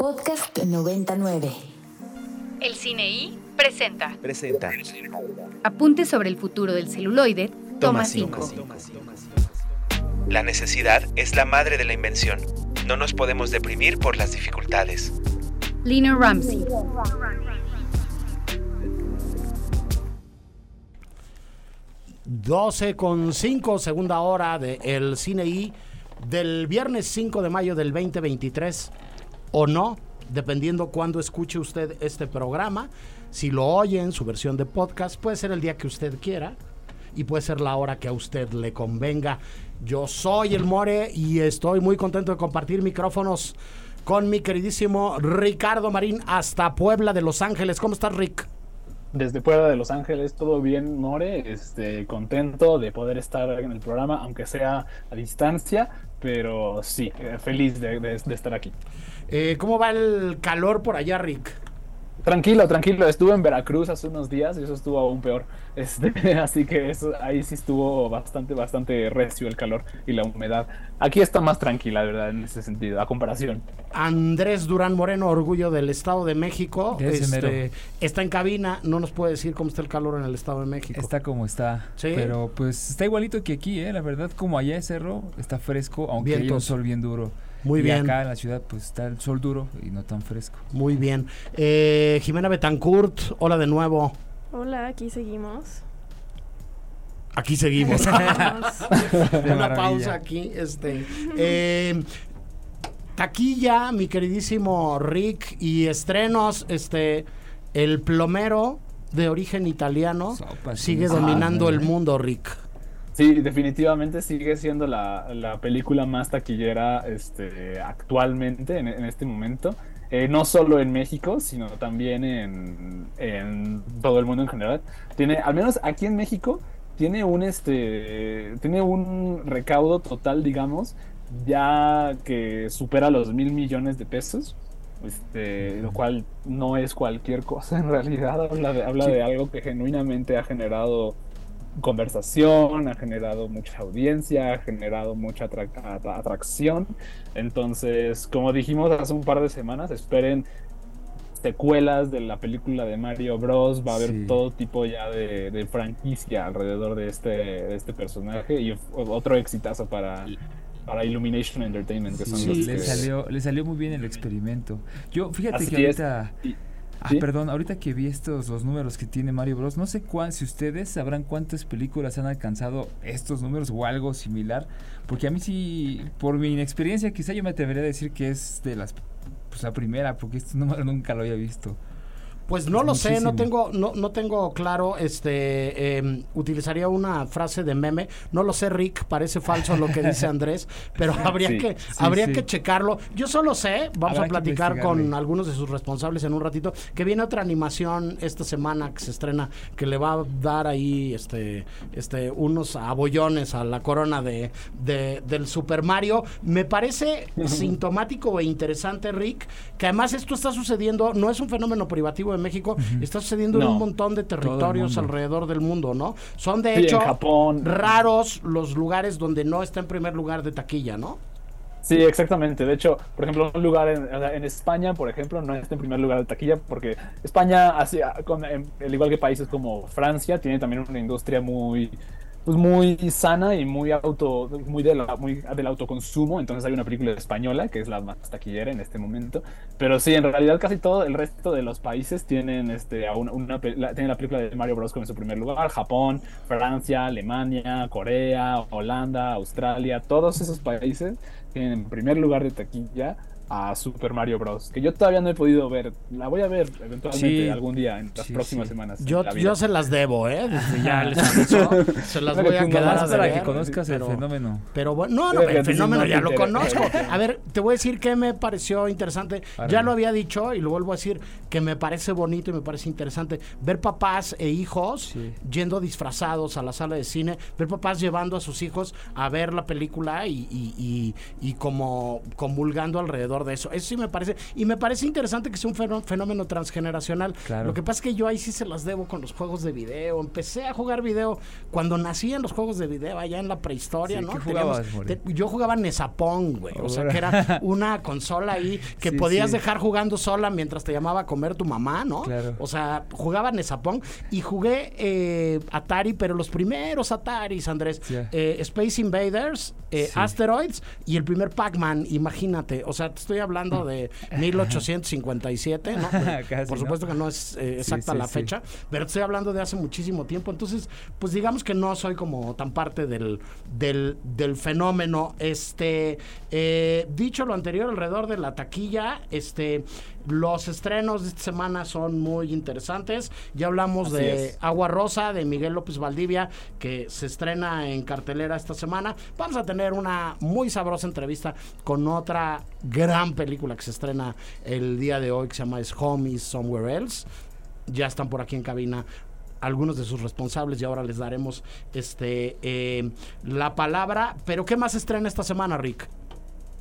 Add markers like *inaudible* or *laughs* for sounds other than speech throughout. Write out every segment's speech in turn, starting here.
Podcast 99. El Cine presenta. Presenta. Apunte sobre el futuro del celuloide. Toma 5. La necesidad es la madre de la invención. No nos podemos deprimir por las dificultades. Lina Ramsey. ...12 con 5, segunda hora de El Cine I... ...del viernes 5 de mayo del 2023... ...o no, dependiendo cuándo escuche usted este programa... ...si lo oye en su versión de podcast... ...puede ser el día que usted quiera... ...y puede ser la hora que a usted le convenga... ...yo soy el More y estoy muy contento de compartir micrófonos... ...con mi queridísimo Ricardo Marín... ...hasta Puebla de Los Ángeles... ¿Cómo estás Rick? desde fuera de Los Ángeles, todo bien, More, este, contento de poder estar en el programa, aunque sea a distancia, pero sí, eh, feliz de estar aquí. Eh, ¿Cómo va el calor por allá, Rick? Tranquilo, tranquilo, estuve en Veracruz hace unos días y eso estuvo aún peor, este, *laughs* así que eso, ahí sí estuvo bastante, bastante recio el calor y la humedad. Aquí está más tranquila, de verdad, en ese sentido, a comparación. Andrés Durán Moreno, orgullo del Estado de México, este, está en cabina, no nos puede decir cómo está el calor en el Estado de México. Está como está. Sí. Pero pues está igualito que aquí, ¿eh? La verdad, como allá es cerro, está fresco, aunque hay un Vientos. sol bien duro. Muy y bien. acá en la ciudad, pues está el sol duro y no tan fresco. Muy bien. Eh, Jimena Betancourt, hola de nuevo. Hola, aquí seguimos. Aquí seguimos. *laughs* Una maravilla. pausa aquí. Este, eh, taquilla, mi queridísimo Rick, y estrenos, este, el plomero de origen italiano sigue sí, dominando sí, el mundo, Rick. Sí, definitivamente sigue siendo la, la película más taquillera este, actualmente, en, en este momento. Eh, no solo en México, sino también en, en todo el mundo en general. Tiene, al menos aquí en México, tiene un, este, tiene un recaudo total, digamos, ya que supera los mil millones de pesos. Este, lo cual no es cualquier cosa en realidad, habla de, habla Sí. de algo que genuinamente ha generado conversación, ha generado mucha audiencia, ha generado mucha atra- atra- atracción. Entonces, como dijimos hace un par de semanas, esperen secuelas de la película de Mario Bros. Va a haber Sí. todo tipo ya de, de franquicia alrededor de este, de este personaje y otro exitazo para, para Illumination Entertainment, que son Sí, los le que... salió, le salió muy bien el experimento. Yo, fíjate Así que ahorita. Ah, perdón, ahorita que vi estos los números que tiene Mario Bros. No sé cuán, si ustedes sabrán cuántas películas han alcanzado estos números o algo similar. Porque a mí sí, por mi inexperiencia, quizá yo me atrevería a decir que es de las pues la primera, porque este *laughs* número nunca lo había visto. Pues no lo sé, no tengo, no, no tengo claro, este, em, utilizaría una frase de meme, no lo sé Rick, parece falso lo que dice *laughs* Andrés, pero habría Sí, que, sí, habría sí. que checarlo. Yo solo sé, vamos Habrá a platicar con algunos de sus responsables en un ratito, que viene otra animación esta semana que se estrena, que le va a dar ahí, este, este, unos abollones a la corona de, de- del Super Mario. Me parece *laughs* sintomático e interesante, Rick, que además esto está sucediendo, no es un fenómeno privativo de México, está sucediendo en No. un montón de territorios alrededor del mundo, ¿no? Son de Sí, en hecho Japón. raros los lugares donde no está en primer lugar de taquilla, ¿no? Sí, exactamente. De hecho, por ejemplo, un lugar en, en España, por ejemplo, no está en primer lugar de taquilla porque España, así, con- al igual que países como Francia, tiene también una industria muy, pues muy sana y muy auto, muy, de la- muy del autoconsumo. Entonces hay una película española que es la más taquillera en este momento. Pero sí, en realidad casi todo el resto de los países tienen, este, una, una la, tienen la película de Mario Bros. como en su primer lugar. Japón, Francia, Alemania, Corea, Holanda, Australia, todos esos países tienen en primer lugar de taquilla a Super Mario Bros. Que yo todavía no he podido ver. La voy a ver eventualmente Sí. algún día en las Sí, próximas sí. semanas. Yo, yo se las debo, ¿eh? Desde ya *laughs* les aviso, se las voy a quedar a para que conozcas pero- el fenómeno. Pero bueno, no, no, el fenómeno no ya lo conozco. A ver, te voy a decir que me pareció interesante. Ya lo había dicho y lo vuelvo a decir, que me parece bonito y me parece interesante ver papás e hijos yendo disfrazados a la sala de cine, ver papás llevando a sus hijos a ver la película y, y, y- y como convulgando alrededor alrededor de eso. Eso sí me parece. Y me parece interesante que sea un fenó- fenómeno transgeneracional. Claro. Lo que pasa es que yo ahí sí se las debo con los juegos de video. Empecé a jugar video cuando nací en los juegos de video, allá en la prehistoria, Sí, ¿no? ¿qué jugabas, te- yo jugaba Nesapón, güey. O sea, que era *laughs* una consola ahí que Sí, podías sí. dejar jugando sola mientras te llamaba a comer tu mamá, ¿no? Claro. O sea, jugaba Nesapón y jugué eh, Atari, pero los primeros Ataris, Andrés. Eh, Space Invaders, eh. Asteroids y el primer Pac-Man, imagínate. O sea, te estoy hablando de 1857, ¿no? *laughs* Casi, Por ¿no? supuesto que no es eh, exacta sí, la sí. fecha, pero estoy hablando de hace muchísimo tiempo. Entonces, pues digamos que no soy como tan parte del, del, del fenómeno. Este, eh, dicho lo anterior, alrededor de la taquilla, este, los estrenos de esta semana son muy interesantes. Ya hablamos Así de es. Agua Rosa de Miguel López Valdivia, que se estrena en cartelera esta semana. Vamos a tener una muy sabrosa entrevista con otra gran película que se estrena el día de hoy, que se llama Es Home is Somewhere Else. Ya están por aquí en cabina algunos de sus responsables y ahora les daremos este eh, la palabra. Pero ¿qué más estrena esta semana, Rick?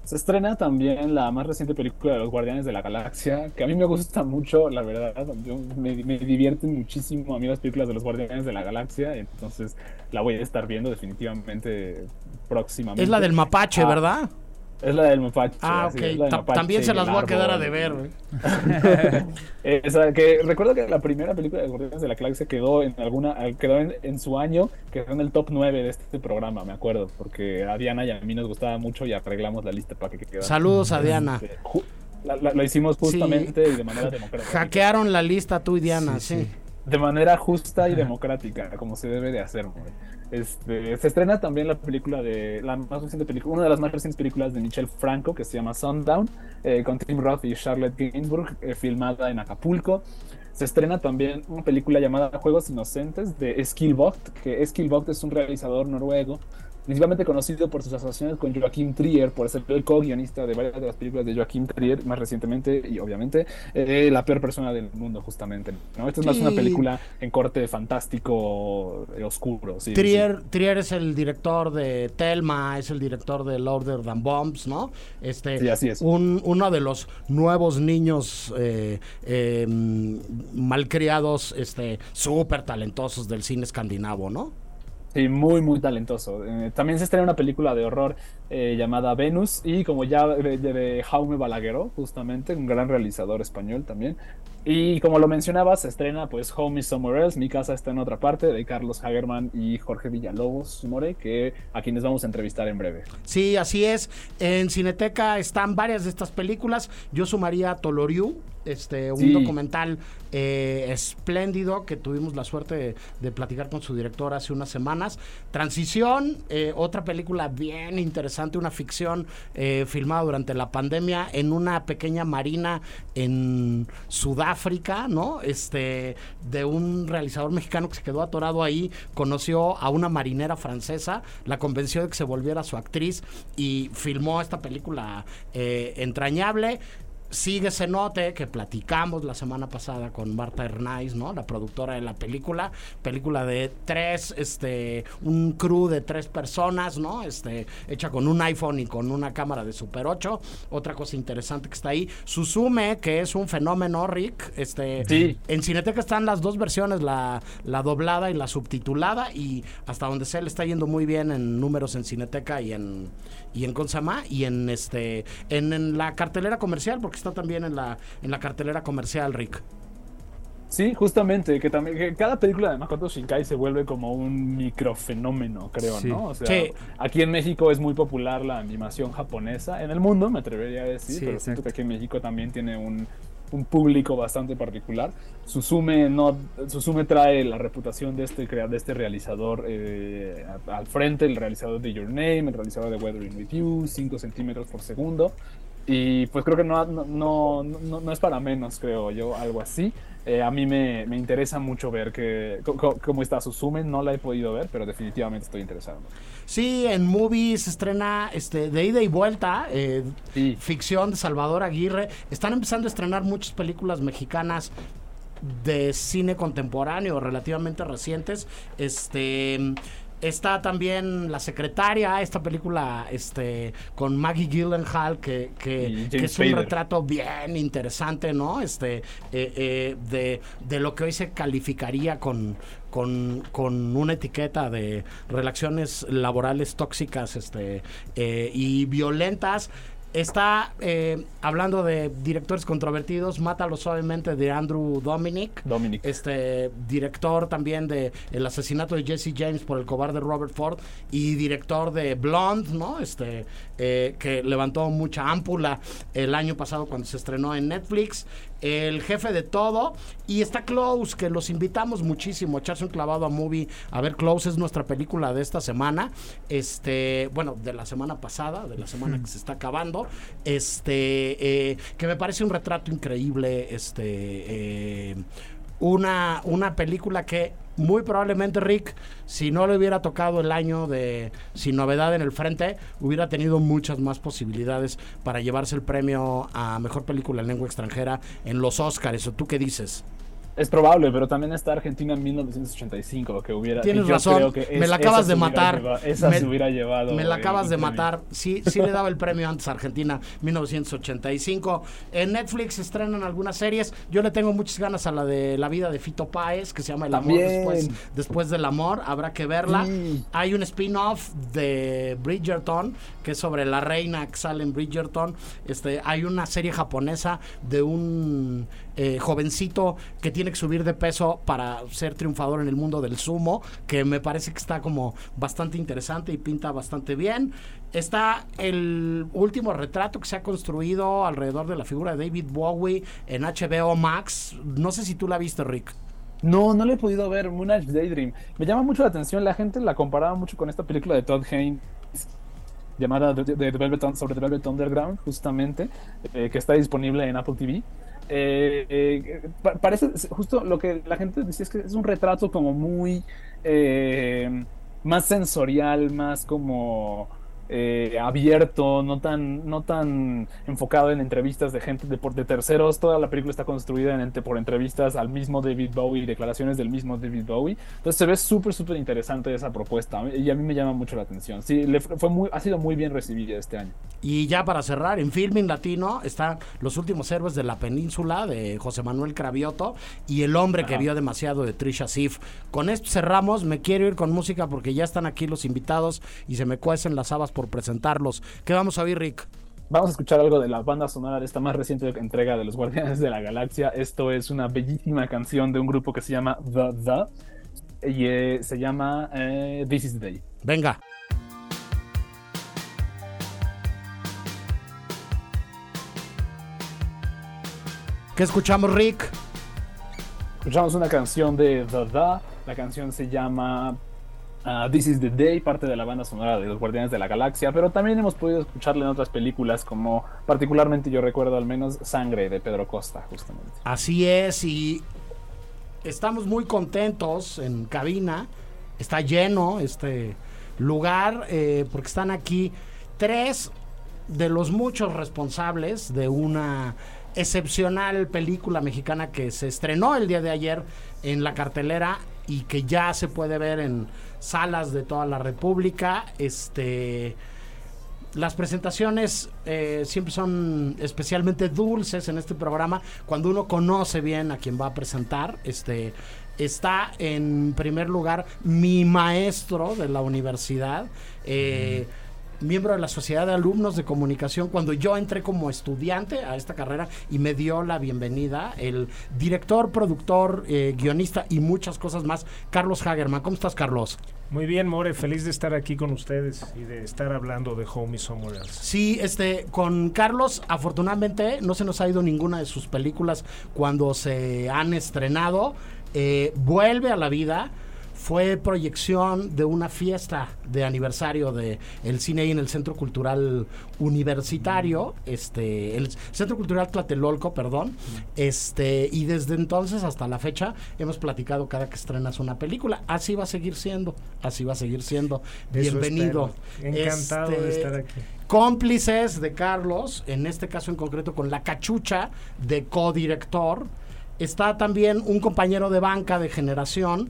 Se estrena también la más reciente película de los Guardianes de la Galaxia, que a mí me gusta mucho, la verdad. Yo- me, me divierten muchísimo a mí las películas de los Guardianes de la Galaxia, entonces la voy a estar viendo definitivamente próximamente. Es la del mapache, Ah, ¿verdad? Es la del mapache. Ah, ok. mapache También se las voy a quedar a deber. güey. *laughs* Eh, esa que recuerdo que la primera película de Guardianes de la Galaxia quedó en alguna quedó en, en su año, quedó en el top 9 de este programa, me acuerdo, porque a Diana y a mí nos gustaba mucho y arreglamos la lista para que quedara. Saludos a Diana. Este, lo hicimos justamente y de manera democrática. Hackearon la lista tú y Diana, sí. De manera justa y democrática, como se debe de hacer. Este, se estrena también la película de la más reciente película, una de las más recientes películas de Michelle Franco que se llama Sundown, eh, con Tim Roth y Charlotte Gainsbourg, eh, filmada en Acapulco. Se estrena también una película llamada Juegos Inocentes de Skillbox, que Skillbox es un realizador noruego, principalmente conocido por sus asociaciones con Joachim Trier, por ser el co-guionista de varias de las películas de Joachim Trier, más recientemente, y obviamente, eh, La peor persona del mundo, justamente. ¿no? Esta es más una película en corte fantástico, eh, oscuro. sí, Trier, Trier es el director de Telma, es el director de Lord Than Bombs, ¿no? Este, Sí, así es. Un, uno de los nuevos niños eh, eh, malcriados, este, súper talentosos del cine escandinavo, ¿no? Sí, muy, muy talentoso. Eh, también se estrena una película de horror eh, llamada Venus y como ya de, de- Jaume Balagueró, justamente, un gran realizador español también. Y como lo mencionaba, se estrena pues Home is Somewhere Else, Mi casa está en otra parte, de Carlos Hagerman y Jorge Villalobos More, que a quienes vamos a entrevistar en breve. Sí, así es. En Cineteca están varias de estas películas. Yo sumaría Toloriu, este, un Sí. documental eh, espléndido que tuvimos la suerte de, de platicar con su director hace unas semanas. Transición, eh, otra película bien interesante, una ficción eh, filmada durante la pandemia en una pequeña marina en Sudáfrica, ¿no? Este, de un realizador mexicano que se quedó atorado ahí, conoció a una marinera francesa, la convenció de que se volviera su actriz y filmó esta película entrañable. Sigue Cenote, que platicamos la semana pasada con Marta Hernáiz, ¿no? La productora de la película. Película de tres, este, un crew de tres personas, ¿no? Este, hecha con un iPhone y con una cámara de Super 8. Otra cosa interesante que está ahí. Susume, que es un fenómeno, Rick. Este, Sí. En Cineteca están las dos versiones, la, la doblada y la subtitulada. Y hasta donde sé, le está yendo muy bien en números en Cineteca y en, y en Consama y en este en, en la cartelera comercial, porque está también en la, en la cartelera comercial, Rick. Sí, justamente, que también que cada película de Makoto Shinkai se vuelve como un microfenómeno, creo, Sí. ¿no? O sea, Sí. aquí en México es muy popular la animación japonesa, en el mundo me atrevería a decir, Sí, pero siento exacto. que aquí en México también tiene un, un público bastante particular. Susume, no, Susume trae la reputación de este, de este realizador eh, al frente, el realizador de Your Name, el realizador de Weathering With You, 5 centímetros por segundo. Y pues creo que no, no, no, no, es para menos, creo yo, algo así. Eh, a mí me, me interesa mucho ver que, cómo está Susume, no la he podido ver, pero definitivamente estoy interesado. Sí, en Movies se estrena este, de ida y vuelta, eh, Sí. ficción de Salvador Aguirre. Están empezando a estrenar muchas películas mexicanas de cine contemporáneo relativamente recientes. Este Está también La Secretaria, esta película este, con Maggie Gyllenhaal, que, que, que es un retrato bien interesante, ¿no? Este, eh, eh, de, de lo que hoy se calificaría con, con, con una etiqueta de relaciones laborales tóxicas este, eh, y violentas. Está eh, hablando de directores controvertidos, Mátalo suavemente de Andrew Dominic. Dominic. Este director también de El asesinato de Jesse James por el cobarde Robert Ford y director de Blonde, ¿no? Este eh, que levantó mucha ámpula el año pasado cuando se estrenó en Netflix. El jefe de todo y está Close que los invitamos muchísimo a echarse un clavado a movie. A ver, Close es nuestra película de esta semana. Este, bueno, de la semana pasada, de la semana que se está acabando. Este, eh, que me parece un retrato increíble. Este, eh, una, una película que muy probablemente Rick, si no le hubiera tocado el año de Sin Novedad en el Frente, hubiera tenido muchas más posibilidades para llevarse el premio a Mejor Película en Lengua Extranjera en los Oscars. ¿O tú qué dices? Es probable, pero también está Argentina en 1985, que hubiera. Tienes yo razón, creo que me la acabas de matar. lleva- esa Me- se hubiera llevado. Me la acabas de matar. Sí, sí le daba el premio antes a Argentina, 1985. En Netflix estrenan algunas series. Yo le tengo muchas ganas a la de la vida de Fito Páez, que se llama El amor después, después del amor. Habrá que verla. Sí. Hay un spin-off de Bridgerton, que es sobre la reina que sale en Bridgerton. Este, hay una serie japonesa de un eh, jovencito que tiene que subir de peso para ser triunfador en el mundo del sumo, que me parece que está como bastante interesante y pinta bastante bien. Está el último retrato que se ha construido alrededor de la figura de David Bowie en HBO Max. No sé si tú la viste, Rick. No, no le he podido ver Moonage Daydream. Me llama mucho la atención, la gente la comparaba mucho con esta película de Todd Haynes llamada sobre The Underground, justamente, eh, que está disponible en Apple TV. Eh, eh, pa- parece justo lo que la gente decía es que es un retrato como muy eh, más sensorial, más como eh, abierto, no tan, no tan enfocado en entrevistas de gente de, terceros. Toda la película está construida en, por entrevistas al mismo David Bowie, declaraciones del mismo David Bowie. Entonces se ve súper, súper interesante esa propuesta y a mí me llama mucho la atención. Sí, le fue muy, ha sido muy bien recibida este año. Y ya para cerrar, en Filming Latino están Los últimos héroes de la península de José Manuel Cravioto y El hombre que vio demasiado de Trisha Sif. Con esto cerramos, me quiero ir con música porque ya están aquí los invitados y se me cuecen las habas por presentarlos. ¿Qué vamos a oír, Rick? Vamos a escuchar algo de la banda sonora de esta más reciente entrega de los Guardianes de la Galaxia. Esto es una bellísima canción de un grupo que se llama The The y eh, se llama eh, This is the Day. Venga. ¿Qué escuchamos, Rick? Escuchamos una canción de The The. La canción se llama ah, This is the Day, parte de la banda sonora de los Guardianes de la Galaxia. Pero también hemos podido escucharla en otras películas, como particularmente yo recuerdo al menos Sangre de Pedro Costa, justamente. Así es, y estamos muy contentos en cabina. Está lleno este lugar eh, porque están aquí tres de los muchos responsables de una excepcional película mexicana que se estrenó el día de ayer en la cartelera y que ya se puede ver en salas de toda la República. Este las presentaciones eh, siempre son especialmente dulces en este programa cuando uno conoce bien a quien va a presentar. Este está en primer lugar mi maestro de la universidad. eh, miembro de la Sociedad de Alumnos de Comunicación, cuando yo entré como estudiante a esta carrera y me dio la bienvenida, el director, productor, eh, guionista y muchas cosas más, Carlos Hagerman. ¿Cómo estás, Carlos? Muy bien, More, feliz de estar aquí con ustedes y de estar hablando de Homie Somewhere Else. Sí, este, con Carlos, afortunadamente no se nos ha ido ninguna de sus películas cuando se han estrenado. Eh, vuelve a la vida. Fue proyección de una fiesta de aniversario de el cine ahí en el Centro Cultural Universitario, este, el Centro Cultural Tlatelolco, perdón. Este, y desde entonces hasta la fecha hemos platicado cada que estrenas una película. Así va a seguir siendo, así va a seguir siendo. Eso Bienvenido. espero. Encantado de Este, estar aquí. cómplices de Carlos, en este caso en concreto con la cachucha de codirector. Está también un compañero de banca de generación,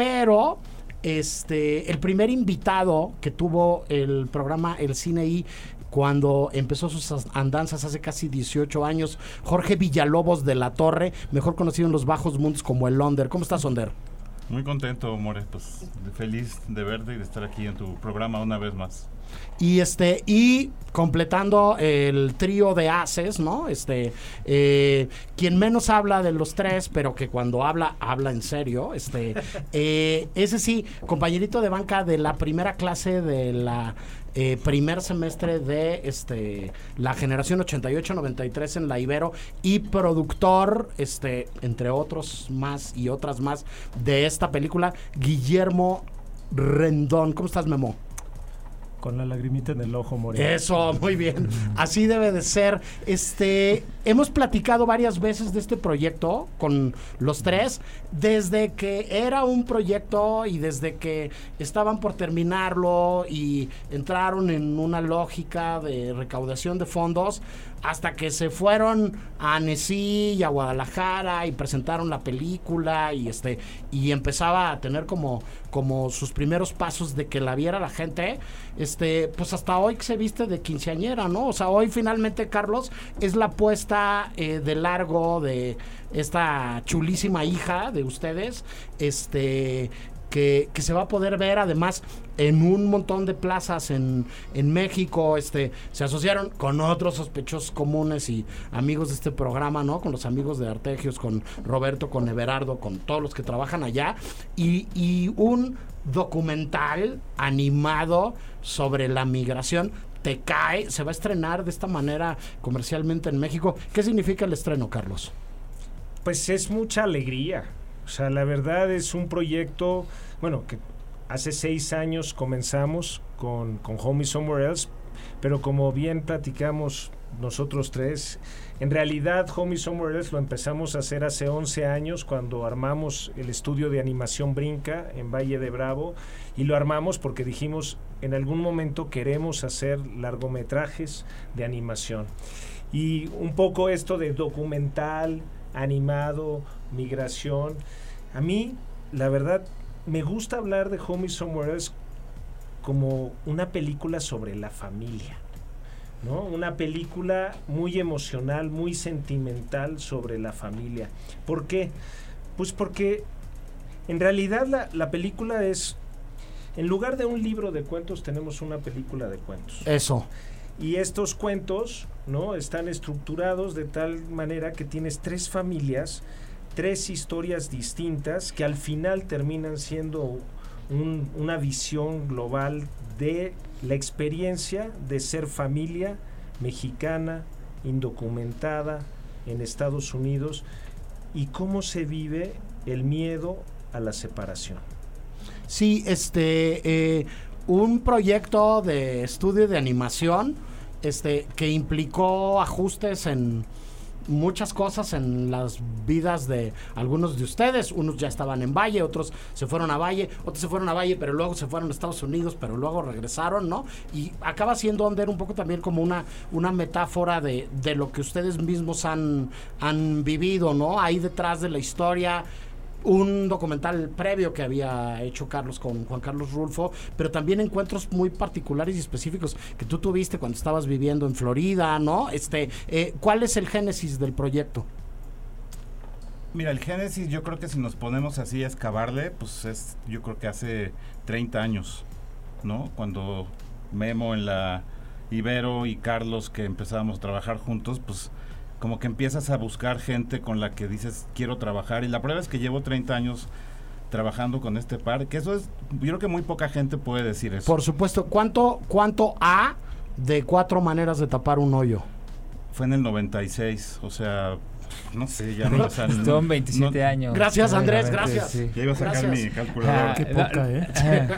pero este, el primer invitado que tuvo el programa El Cine I cuando empezó sus as- andanzas hace casi 18 años, Jorge Villalobos de la Torre, mejor conocido en los bajos mundos como el Onder. ¿Cómo estás, Onder? Muy contento, More, pues feliz de verte y de estar aquí en tu programa una vez más. Y este, y completando el trío de haces, ¿no? Este, eh, quien menos habla de los tres, pero que cuando habla, habla en serio. Este, *laughs* eh, ese sí, compañerito de banca de la primera clase de la eh, primer semestre de este la generación 88-93 en la Ibero y productor, este, entre otros más y otras más de esta película, Guillermo Rendón. ¿Cómo estás, Memo? Con la lagrimita en el ojo, More. Eso, muy bien. Así debe de ser. Este, hemos platicado varias veces de este proyecto con los tres, desde que era un proyecto y desde que estaban por terminarlo y entraron en una lógica de recaudación de fondos, hasta que se fueron a Annecy y a Guadalajara y presentaron la película y este y empezaba a tener como como sus primeros pasos de que la viera la gente, este, pues hasta hoy que se viste de quinceañera, ¿no? O sea, hoy finalmente, Carlos, es la puesta eh, de largo de esta chulísima hija de ustedes, este, que, se va a poder ver además en un montón de plazas en, en México, este, se asociaron con otros sospechosos comunes y amigos de este programa, ¿no? Con los amigos de Artegios, con Roberto, con Everardo, con todos los que trabajan allá, y, y un documental animado sobre la migración te cae, se va a estrenar de esta manera comercialmente en México. ¿Qué significa el estreno, Carlos? Pues es mucha alegría. Sea, la verdad es un proyecto, bueno, que hace seis años comenzamos con, con Homie Somewhere Else, pero como bien platicamos nosotros tres, en realidad Homie Somewhere Else lo empezamos a hacer hace 11 años cuando armamos el estudio de animación Brinca en Valle de Bravo y lo armamos porque dijimos en algún momento queremos hacer largometrajes de animación. Y un poco esto de documental, animado, migración. A mí, la verdad, me gusta hablar de Homie Somewhere Else como una película sobre la familia. ¿no? Una película muy emocional, muy sentimental sobre la familia. ¿Por qué? Pues porque en realidad la, la película es, en lugar de un libro de cuentos, tenemos una película de cuentos. Eso. Y estos cuentos, ¿no? Están estructurados de tal manera que tienes tres familias, tres historias distintas que al final terminan siendo un- una visión global de la experiencia de ser familia mexicana, indocumentada en Estados Unidos y cómo se vive el miedo a la separación. Sí, este, eh, un proyecto de estudio de animación, este, que implicó ajustes en muchas cosas en las vidas de algunos de ustedes. Unos ya estaban en Valle, otros se fueron a Valle, otros se fueron a Valle, pero luego se fueron a Estados Unidos, pero luego regresaron, ¿no? Y acaba siendo Onder un poco también como una, una metáfora de, de lo que ustedes mismos han, han vivido, ¿no? Ahí detrás de la historia un documental previo que había hecho Carlos con Juan Carlos Rulfo, pero también encuentros muy particulares y específicos que tú tuviste cuando estabas viviendo en Florida, ¿no? Este, eh, ¿cuál es el génesis del proyecto? Mira, el Génesis, yo creo que si nos ponemos así a excavarle, pues es, yo creo que hace 30 años, ¿no? Cuando Memo en la Ibero y Carlos que empezábamos a trabajar juntos, pues como que empiezas a buscar gente con la que dices quiero trabajar y la prueba es que llevo 30 años trabajando con este par, que eso es, yo creo que muy poca gente puede decir eso. Por supuesto, ¿cuánto, cuánto A de cuatro maneras de tapar un hoyo? Fue en el 96, o sea, no sé, ya no me sale. Son 27 no- años. Gracias, Andrés, gracias. sí. Ya iba a sacar Gracias. mi calculadora. Ah, Qué poca, ¿eh?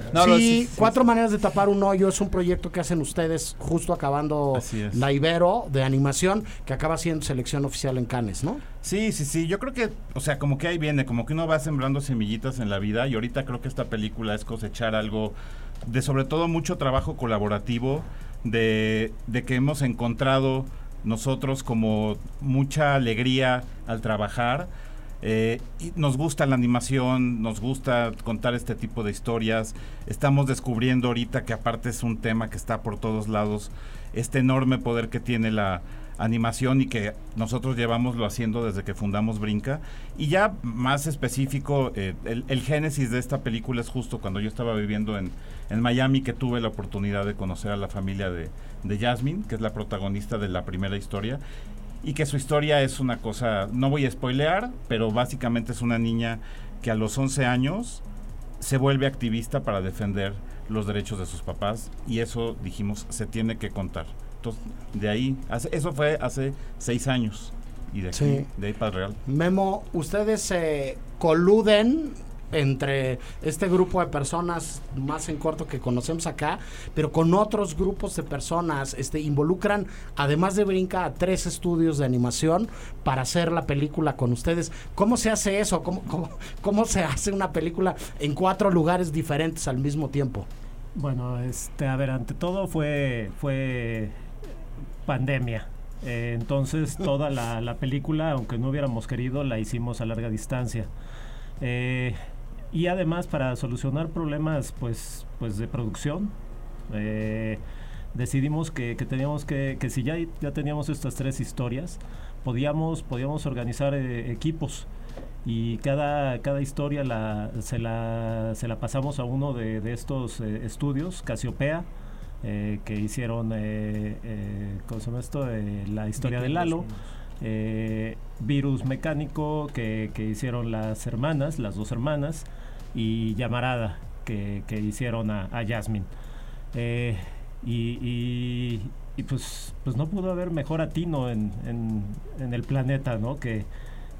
*laughs* No, *laughs* sí, cuatro maneras de tapar un hoyo es un proyecto que hacen ustedes justo acabando la Ibero de animación que acaba siendo selección oficial en Cannes, ¿no? Sí, sí, sí. Yo creo que, o sea, como que ahí viene, como que uno va sembrando semillitas en la vida y ahorita creo que esta película es cosechar algo de sobre todo mucho trabajo colaborativo, de, de que hemos encontrado nosotros como mucha alegría al trabajar Eh, y nos gusta la animación, nos gusta contar este tipo de historias. Estamos descubriendo ahorita que aparte es un tema que está por todos lados, este enorme poder que tiene la animación y que nosotros llevamos lo haciendo desde que fundamos Brinca. Y ya más específico, eh, el, el, génesis de esta película es justo cuando yo estaba viviendo en, en Miami que tuve la oportunidad de conocer a la familia de, de Jasmine, que es la protagonista de la primera historia y que su historia es una cosa, no voy a spoilear, pero básicamente es una niña que a los 11 años se vuelve activista para defender los derechos de sus papás y eso dijimos se tiene que contar. Entonces, de ahí, hace, eso fue hace seis años y de aquí, Sí. de ahí para el Real. Memo, ustedes se coluden entre este grupo de personas más en corto que conocemos acá, pero con otros grupos de personas, este involucran además de Brinca a tres estudios de animación para hacer la película con ustedes. ¿Cómo se hace eso? ¿Cómo, cómo, cómo se hace una película en cuatro lugares diferentes al mismo tiempo? Bueno, este, a ver, ante todo fue, fue pandemia. Eh, entonces *laughs* toda la, la película, aunque no hubiéramos querido, la hicimos a larga distancia. Eh, y además para solucionar problemas pues, pues de producción, eh, decidimos que, que teníamos que, que si ya, ya teníamos estas tres historias, podíamos, podíamos organizar eh, equipos y cada, cada historia la, se, la, se la pasamos a uno de, de estos eh, estudios, Casiopea, eh, que hicieron, ¿cómo se llama esto? La historia de Lalo. Eh, Virus Mecánico, que, que hicieron las hermanas, las dos hermanas, y Llamarada, que, que hicieron a, a Jasmine. Eh, y, y, pues, pues no pudo haber mejor atino en, en, en el planeta, ¿no? Que,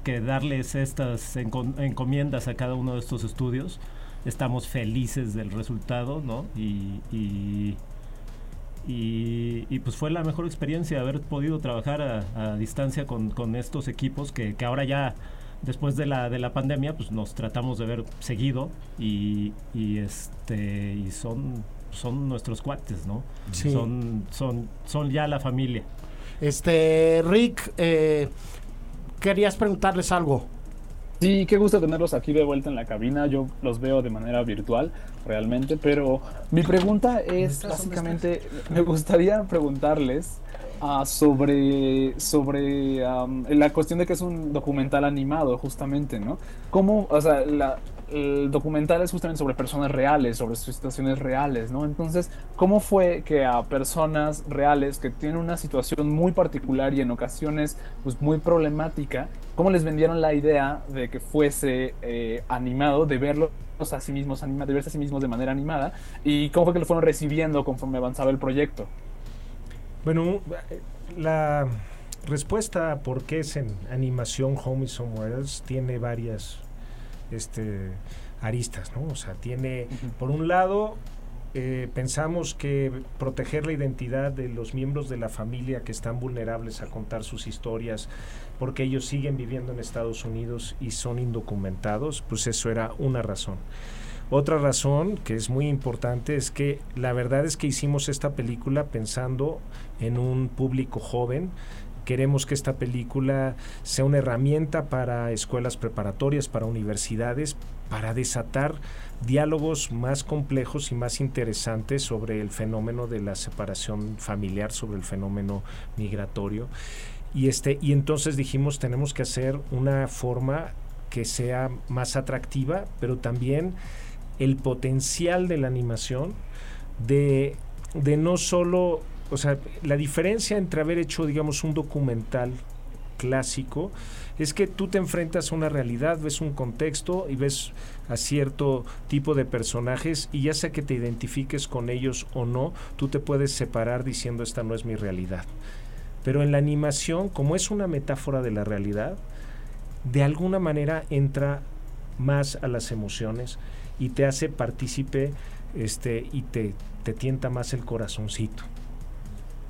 que darles estas encom- encomiendas a cada uno de estos estudios. Estamos felices del resultado, ¿no? Y, y, y, y, pues fue la mejor experiencia haber podido trabajar a, a distancia con, con estos equipos que, que ahora ya después de la de la pandemia pues nos tratamos de ver seguido y, y este y son son nuestros cuates no Sí. son son son ya la familia Este, Rick, eh, querías preguntarles algo. Sí, qué gusto tenerlos aquí de vuelta en la cabina. Yo los veo de manera virtual, realmente, pero mi pregunta es básicamente, me gustaría preguntarles ah, sobre, sobre la cuestión de que es un documental animado, justamente, ¿no? ¿Cómo, o sea, la, el documental es justamente sobre personas reales, sobre sus situaciones reales, ¿no? Entonces, ¿cómo fue que a personas reales que tienen una situación muy particular y en ocasiones pues muy problemática, cómo les vendieron la idea de que fuese eh, animado, de verlos a sí mismos anima, de verse a sí mismos de manera animada y cómo fue que lo fueron recibiendo conforme avanzaba el proyecto? Bueno, la respuesta a por qué es en animación Home is Somewhere Else tiene varias este, aristas, ¿no? O sea, tiene, por un lado, eh, pensamos que proteger la identidad de los miembros de la familia que están vulnerables a contar sus historias porque ellos siguen viviendo en Estados Unidos y son indocumentados, pues eso era una razón. Otra razón que es muy importante es que la verdad es que hicimos esta película pensando en un público joven. Queremos que esta película sea una herramienta para escuelas preparatorias, para universidades, para desatar diálogos más complejos y más interesantes sobre el fenómeno de la separación familiar, sobre el fenómeno migratorio. Y, este, y entonces dijimos, tenemos que hacer una forma que sea más atractiva, pero también el potencial de la animación de, de no solo, o sea, la diferencia entre haber hecho, digamos, un documental clásico es que tú te enfrentas a una realidad, ves un contexto y ves a cierto tipo de personajes y ya sea que te identifiques con ellos o no, tú te puedes separar diciendo esta no es mi realidad. Pero en la animación, como es una metáfora de la realidad, de alguna manera entra más a las emociones y te hace partícipe este, y te, te tienta más el corazoncito.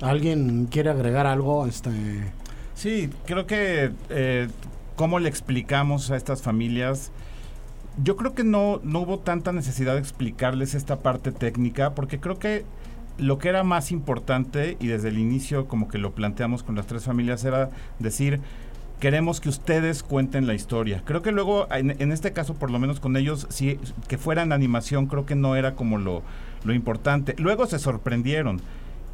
¿Alguien quiere agregar algo? Este, Sí, creo que eh, cómo le explicamos a estas familias. Yo creo que no, no hubo tanta necesidad de explicarles esta parte técnica, porque creo que lo que era más importante, y desde el inicio como que lo planteamos con las tres familias, era decir, queremos que ustedes cuenten la historia. Creo que luego, en, en este caso, por lo menos con ellos, si que fueran animación, creo que no era como lo, lo importante. Luego se sorprendieron.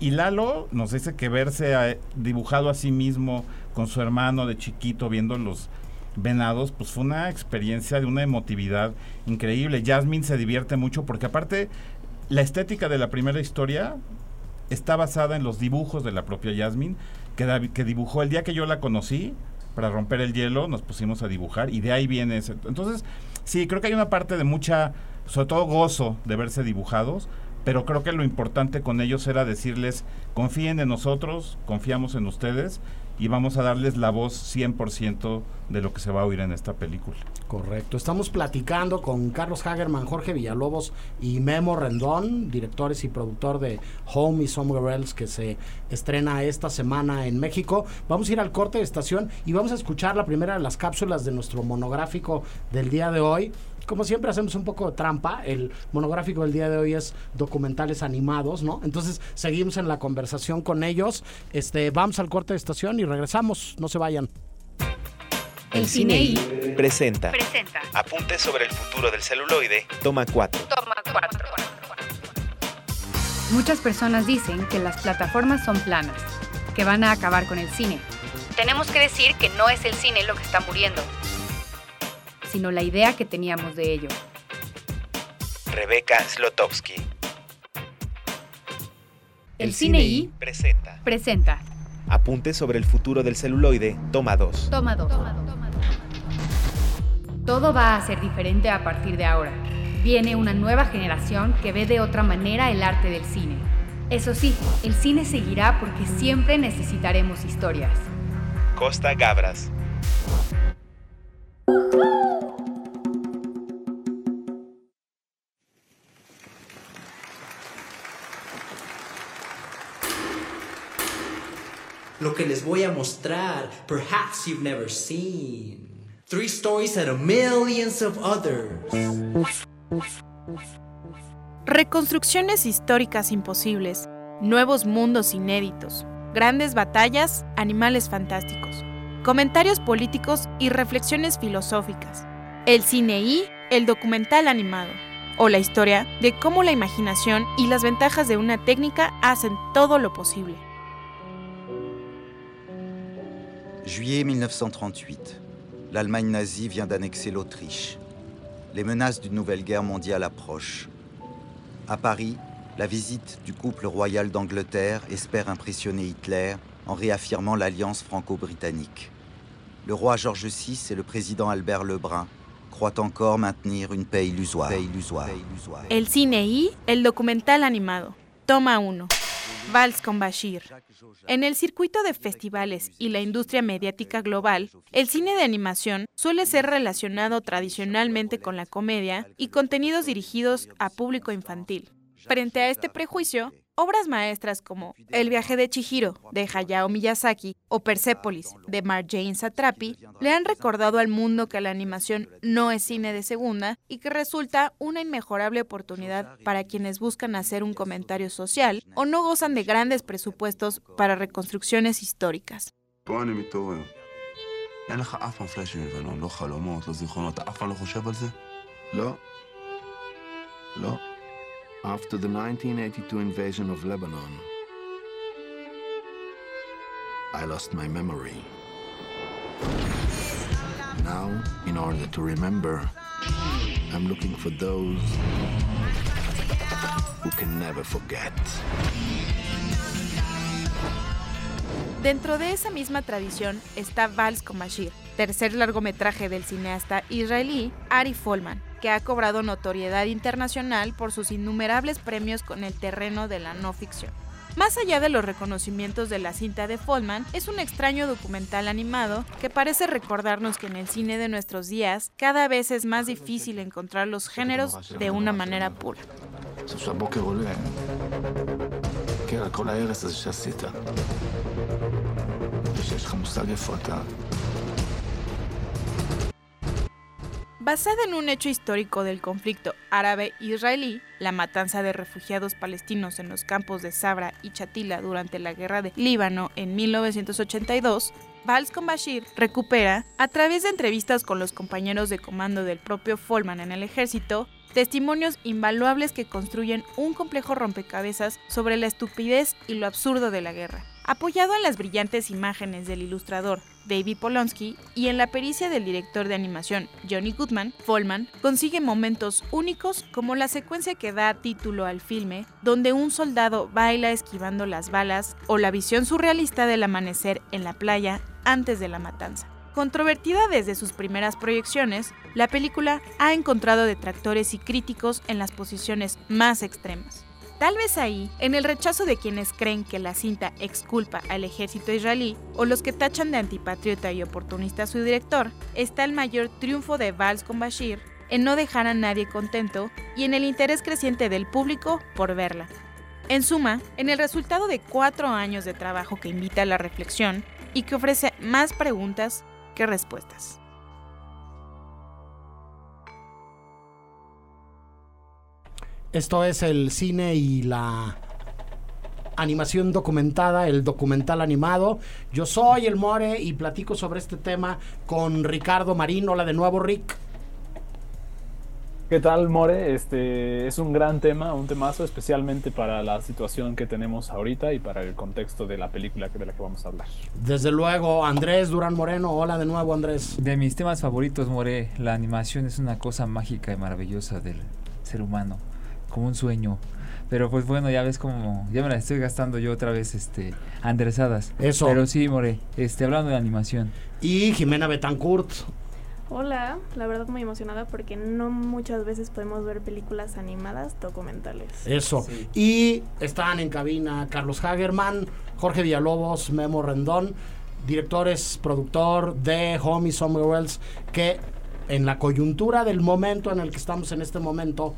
Y Lalo nos dice que verse a- dibujado a sí mismo con su hermano de chiquito viendo los venados, pues fue una experiencia de una emotividad increíble. Jasmine se divierte mucho porque aparte la estética de la primera historia está basada en los dibujos de la propia Jasmine que, que dibujó el día que yo la conocí para romper el hielo, nos pusimos a dibujar y de ahí viene ese. Entonces, sí, creo que hay una parte de mucha, sobre todo gozo de verse dibujados, pero creo que lo importante con ellos era decirles, confíen en nosotros, confiamos en ustedes y vamos a darles la voz 100% de lo que se va a oír en esta película. Correcto. Estamos platicando con Carlos Hagerman, Jorge Villalobos y Memo Rendón, directores y productor de Home y Somewhere Else, que se estrena esta semana en México. Vamos a ir al corte de estación y vamos a escuchar la primera de las cápsulas de nuestro monográfico del día de hoy. Como siempre hacemos un poco de trampa, el monográfico del día de hoy es documentales animados, ¿no? Entonces seguimos en la conversación con ellos. Este, vamos al corte de estación y regresamos, no se vayan. El cine y presenta presenta. Apuntes sobre el futuro del celuloide, toma 4. Toma 4. Muchas personas dicen que las plataformas son planas, que van a acabar con el cine. Tenemos que decir que no es el cine lo que está muriendo, sino la idea que teníamos de ello. Rebeca Slotowski El cine y presenta presenta. Apuntes sobre el futuro del celuloide, toma 2. Toma 2. Todo va a ser diferente a partir de ahora. Viene una nueva generación que ve de otra manera el arte del cine. Eso sí, el cine seguirá porque siempre necesitaremos historias. Costa Gabras. Lo que les voy a mostrar, perhaps you've never seen. Three stories out of millions of others. Reconstrucciones históricas imposibles, nuevos mundos inéditos, grandes batallas, animales fantásticos, comentarios políticos y reflexiones filosóficas. El cine y el documental animado, o la historia de cómo la imaginación y las ventajas de una técnica hacen todo lo posible. Juillet 1938. L'Allemagne nazie vient d'annexer l'Autriche. Les menaces d'une nouvelle guerre mondiale approchent. À Paris, la visite du couple royal d'Angleterre espère impressionner Hitler en réaffirmant l'alliance franco-britannique. Le roi George VI et le président Albert Lebrun croient encore maintenir une paix illusoire. Paix illusoire. El cine y el documental animado. Toma 1. Vals con Bashir. En el circuito de festivales y la industria mediática global, el cine de animación suele ser relacionado tradicionalmente con la comedia y contenidos dirigidos a público infantil. Frente a este prejuicio, obras maestras como El viaje de Chihiro, de Hayao Miyazaki, o Persepolis, de Marjane Satrapi, le han recordado al mundo que la animación no es cine de segunda y que resulta una inmejorable oportunidad para quienes buscan hacer un comentario social o no gozan de grandes presupuestos para reconstrucciones históricas. After the 1982 invasion of Lebanon, I lost my memory. Now, in order to remember, I'm looking for those who can never forget. Dentro de esa misma tradición está Vals con Bashir, tercer largometraje del cineasta israelí Ari Folman, que ha cobrado notoriedad internacional por sus innumerables premios con el terreno de la no ficción. Más allá de los reconocimientos de la cinta de Folman, es un extraño documental animado que parece recordarnos que en el cine de nuestros días cada vez es más difícil encontrar los géneros de una manera pura. לך מושג איפה אתה. Basada en un hecho histórico del conflicto árabe-israelí, la matanza de refugiados palestinos en los campos de Sabra y Chatila durante la guerra de Líbano en 1982, Vals con Bashir recupera, a través de entrevistas con los compañeros de comando del propio Folman en el ejército, testimonios invaluables que construyen un complejo rompecabezas sobre la estupidez y lo absurdo de la guerra. Apoyado en las brillantes imágenes del ilustrador David Polonsky y en la pericia del director de animación Johnny Goodman, Folman consigue momentos únicos como la secuencia que da título al filme, donde un soldado baila esquivando las balas, o la visión surrealista del amanecer en la playa antes de la matanza. Controvertida desde sus primeras proyecciones, la película ha encontrado detractores y críticos en las posiciones más extremas. Tal vez ahí, en el rechazo de quienes creen que la cinta exculpa al ejército israelí o los que tachan de antipatriota y oportunista a su director, está el mayor triunfo de Vals con Bashir en no dejar a nadie contento y en el interés creciente del público por verla. En suma, en el resultado de cuatro años de trabajo que invita a la reflexión y que ofrece más preguntas que respuestas. Esto es el cine y la animación documentada, el documental animado. Yo soy el More y platico sobre este tema con Ricardo Marín. Hola de nuevo, Rick. ¿Qué tal, More? Este es un gran tema, un temazo, especialmente para la situación que tenemos ahorita y para el contexto de la película de la que vamos a hablar. Desde luego, Andrés Durán Moreno. Hola de nuevo, Andrés. De mis temas favoritos, More, la animación es una cosa mágica y maravillosa del ser humano, como un sueño. Pero pues bueno, ya ves como ya me la estoy gastando yo otra vez este andresadas. Eso. Pero sí, More, este hablando de animación. Y Jimena Betancourt. Hola, la verdad muy emocionada porque no muchas veces podemos ver películas animadas documentales. Eso. Y están en cabina Carlos Hagerman, Jorge Villalobos, Memo Rendón, directores, productor de Homie Somewhere Else, que en la coyuntura del momento en el que estamos en este momento,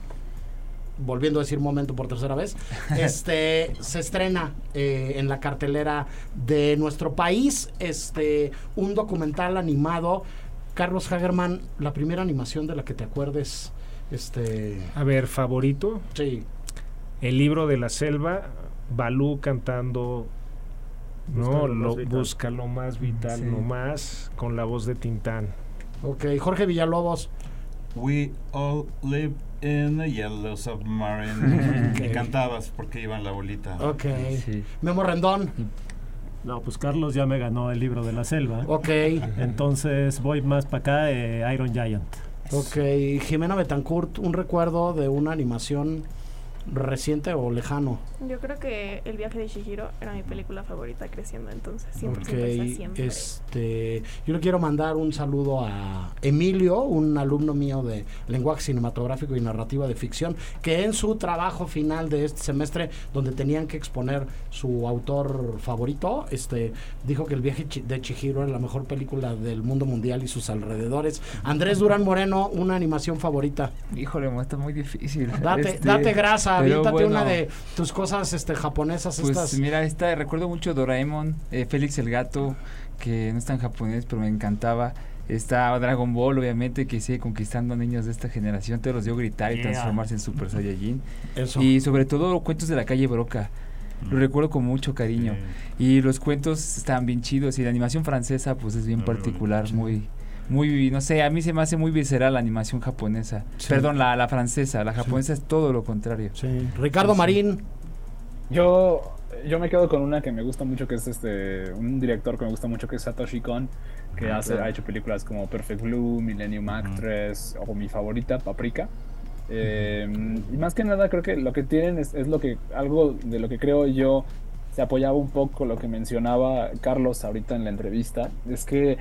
volviendo a decir momento por tercera vez, *laughs* este se estrena eh, en la cartelera de nuestro país, este un documental animado. Carlos Hagerman, la primera animación de la que te acuerdes, este. A ver, favorito. Sí. El libro de la selva, Balú cantando. No, Busca lo más lo, vital. busca lo más vital, Sí. lo más, con la voz de Tintán. Ok, Jorge Villalobos. We all live in a yellow submarine. *laughs* Ok. Y cantabas porque iba en la bolita. Ok. Memo Rendón. No, pues Carlos ya me ganó el libro de la selva. Ok. Entonces voy más para acá, eh, Iron Giant. Ok, Jimena Betancourt, un recuerdo de una animación reciente o lejano. Yo creo que El viaje de Shihiro era mi película favorita creciendo, entonces siempre, Ok, siempre, siempre. este, yo le quiero mandar un saludo a Emilio, un alumno mío de lenguaje cinematográfico y narrativa de ficción, que en su trabajo final de este semestre, donde tenían que exponer su autor favorito, este, dijo que el viaje de Chihiro era la mejor película del mundo mundial y sus alrededores. Andrés Durán Moreno, una animación favorita. Híjole, está muy difícil. Date, Este, date grasa, pero aviéntate una de tus cosas este, japonesas Pues estas. mira, esta, recuerdo mucho Doraemon, eh, Félix el Gato, que no está en japonés, pero me encantaba. Está Dragon Ball, obviamente, que sigue conquistando niños de esta generación. Te los dio gritar y Yeah. transformarse en Super Saiyajin. Eso. Y sobre todo cuentos de la calle Broca. Lo recuerdo con mucho cariño. Y los cuentos están bien chidos. Y la animación francesa, pues es bien particular, muy... Muy, no sé, a mí se me hace muy visceral la animación japonesa. Sí. Perdón, la, la francesa. La japonesa es todo lo contrario. Ricardo Marín. Yo, yo me quedo con una que me gusta mucho, que es este un director que me gusta mucho, que es Satoshi Kon, que Ah, hace, claro. ha hecho películas como Perfect Blue, Millennium Actress, o mi favorita, Paprika. Eh, y más que nada creo que lo que tienen es, es lo que algo de lo que creo yo se apoyaba un poco lo que mencionaba Carlos ahorita en la entrevista es que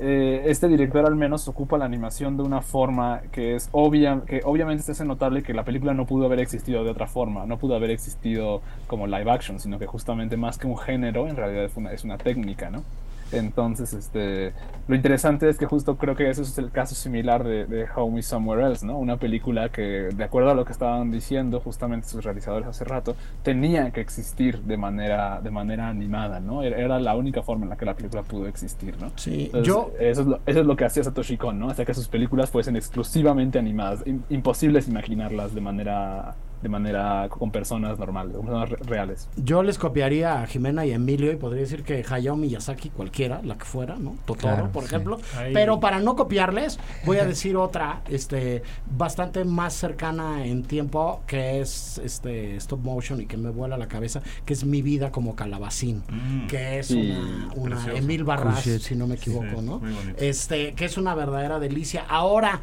eh, este director al menos ocupa la animación de una forma que es obvia, que obviamente se hace notable que la película no pudo haber existido de otra forma, no pudo haber existido como live action, sino que justamente más que un género, en realidad es una, es una técnica, ¿no? Entonces, este, lo interesante es que justo creo que ese es el caso similar de, de How Me Somewhere Else, ¿no? Una película que, de acuerdo a lo que estaban diciendo justamente sus realizadores hace rato, tenía que existir de manera, de manera animada, ¿no? Era, era la única forma en la que la película pudo existir, ¿no? Sí, Entonces, yo- Eso es, lo, eso es lo que hacía Satoshi Kon, ¿no? Hacía que sus películas fuesen exclusivamente animadas, im- imposibles imaginarlas de manera de manera con personas normales, con personas re- reales. Yo les copiaría a Jimena y Emilio y podría decir que Hayao Miyazaki, cualquiera, la que fuera, ¿no? Totoro, Claro, por sí. ejemplo. Ahí- Pero para no copiarles, voy a decir otra, este, bastante más cercana en tiempo, que es este stop motion y que me vuela la cabeza, que es Mi vida como calabacín, Mm. que es Sí. una, una. Emil Barras, si no me equivoco, Sí, ¿no? muy bonito. Este, que es una verdadera delicia. Ahora,